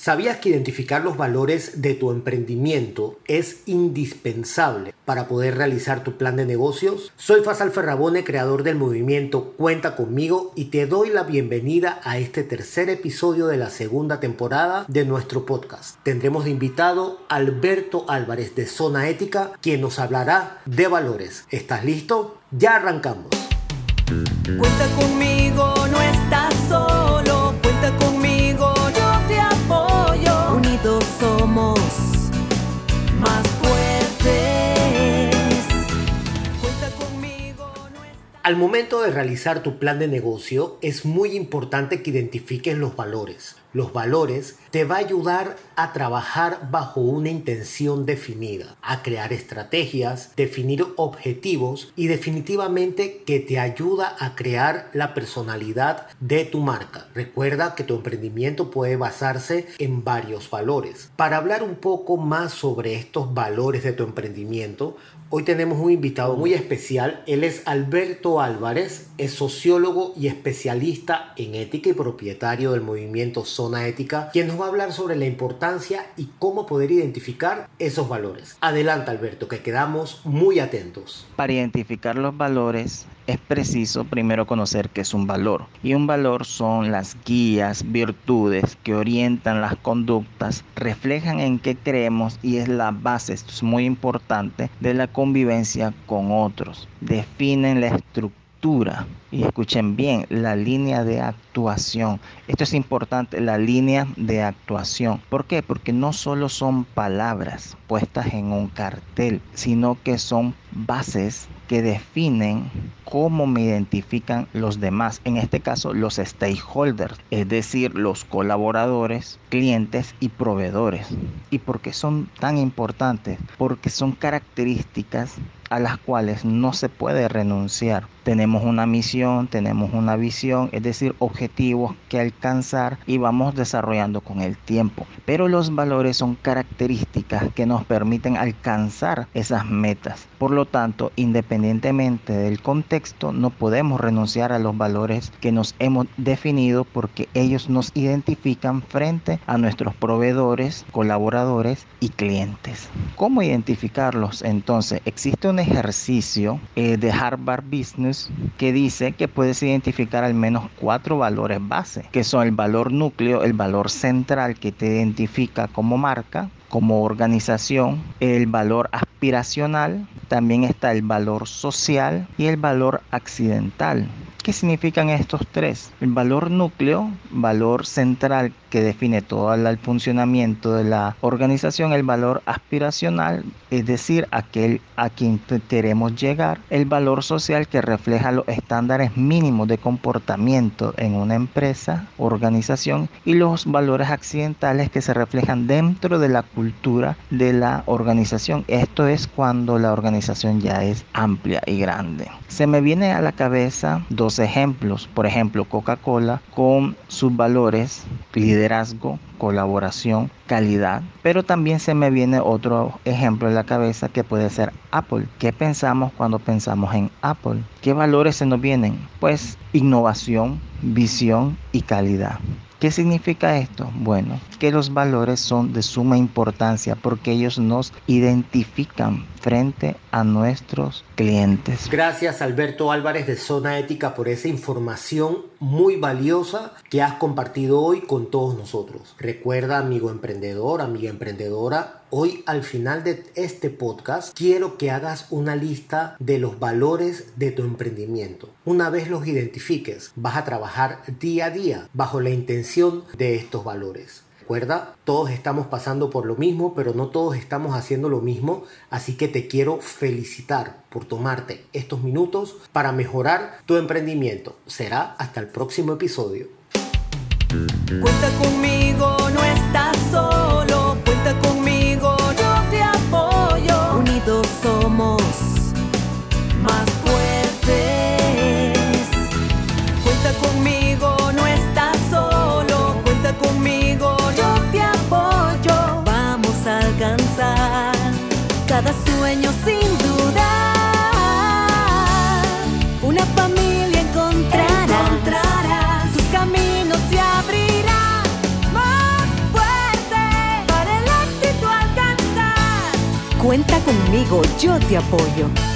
¿Sabías que identificar los valores de tu emprendimiento es indispensable para poder realizar tu plan de negocios? Soy Fasal Ferrabone, creador del movimiento Cuenta conmigo y te doy la bienvenida a este tercer episodio de la segunda temporada de nuestro podcast. Tendremos de invitado Alberto Álvarez de Zona Ética, quien nos hablará de valores. ¿Estás listo? Ya arrancamos. Cuenta conmigo, no estás solo, Al momento de realizar tu plan de negocio es muy importante que identifiques los valores. Los valores te va a ayudar a trabajar bajo una intención definida, a crear estrategias, definir objetivos y definitivamente que te ayuda a crear la personalidad de tu marca. Recuerda que tu emprendimiento puede basarse en varios valores. Para hablar un poco más sobre estos valores de tu emprendimiento, Hoy tenemos un invitado muy especial. Él es Alberto Álvarez, es sociólogo y especialista en ética y propietario del movimiento Zona Ética, quien nos va a hablar sobre la importancia y cómo poder identificar esos valores. Adelante Alberto, que quedamos muy atentos. Para identificar los valores es preciso primero conocer qué es un valor. Y un valor son las guías, virtudes que orientan las conductas, reflejan en qué creemos y es la base, es muy importante, de la convivencia con otros. Definen la estructura y escuchen bien, la línea de actuación. Esto es importante, la línea de actuación. ¿Por qué? Porque no solo son palabras puestas en un cartel, sino que son bases que definen cómo me identifican los demás, en este caso los stakeholders, es decir, los colaboradores, clientes y proveedores. ¿Y por qué son tan importantes? Porque son características a las cuales no se puede renunciar. Tenemos una misión, tenemos una visión, es decir, objetivos que alcanzar y vamos desarrollando con el tiempo. Pero los valores son características que nos permiten alcanzar esas metas. Por lo tanto, independientemente del contexto, no podemos renunciar a los valores que nos hemos definido porque ellos nos identifican frente a nuestros proveedores, colaboradores y clientes. ¿Cómo identificarlos? Entonces, existe un ejercicio eh, de Harvard Business que dice que puedes identificar al menos cuatro valores base, que son el valor núcleo, el valor central que te identifica como marca, como organización, el valor aspiracional, también está el valor social y el valor accidental. ¿Qué significan estos tres? El valor núcleo, valor central que define todo el funcionamiento de la organización, el valor aspiracional, es decir, aquel a quien queremos llegar, el valor social que refleja los estándares mínimos de comportamiento en una empresa, organización, y los valores accidentales que se reflejan dentro de la cultura de la organización. Esto es cuando la organización ya es amplia y grande. Se me viene a la cabeza dos ejemplos, por ejemplo, Coca-Cola con sus valores liderazgo, colaboración, calidad. Pero también se me viene otro ejemplo en la cabeza que puede ser Apple. ¿Qué pensamos cuando pensamos en Apple? ¿Qué valores se nos vienen? Pues innovación, visión y calidad. ¿Qué significa esto? Bueno, que los valores son de suma importancia porque ellos nos identifican frente a nuestros clientes. Gracias Alberto Álvarez de Zona Ética por esa información muy valiosa que has compartido hoy con todos nosotros. Recuerda amigo emprendedor, amiga emprendedora, hoy al final de este podcast quiero que hagas una lista de los valores de tu emprendimiento. Una vez los identifiques, vas a trabajar día a día bajo la intención de estos valores. Recuerda, todos estamos pasando por lo mismo, pero no todos estamos haciendo lo mismo, así que te quiero felicitar por tomarte estos minutos para mejorar tu emprendimiento. Será hasta el próximo episodio. Cuenta conmigo, yo te apoyo.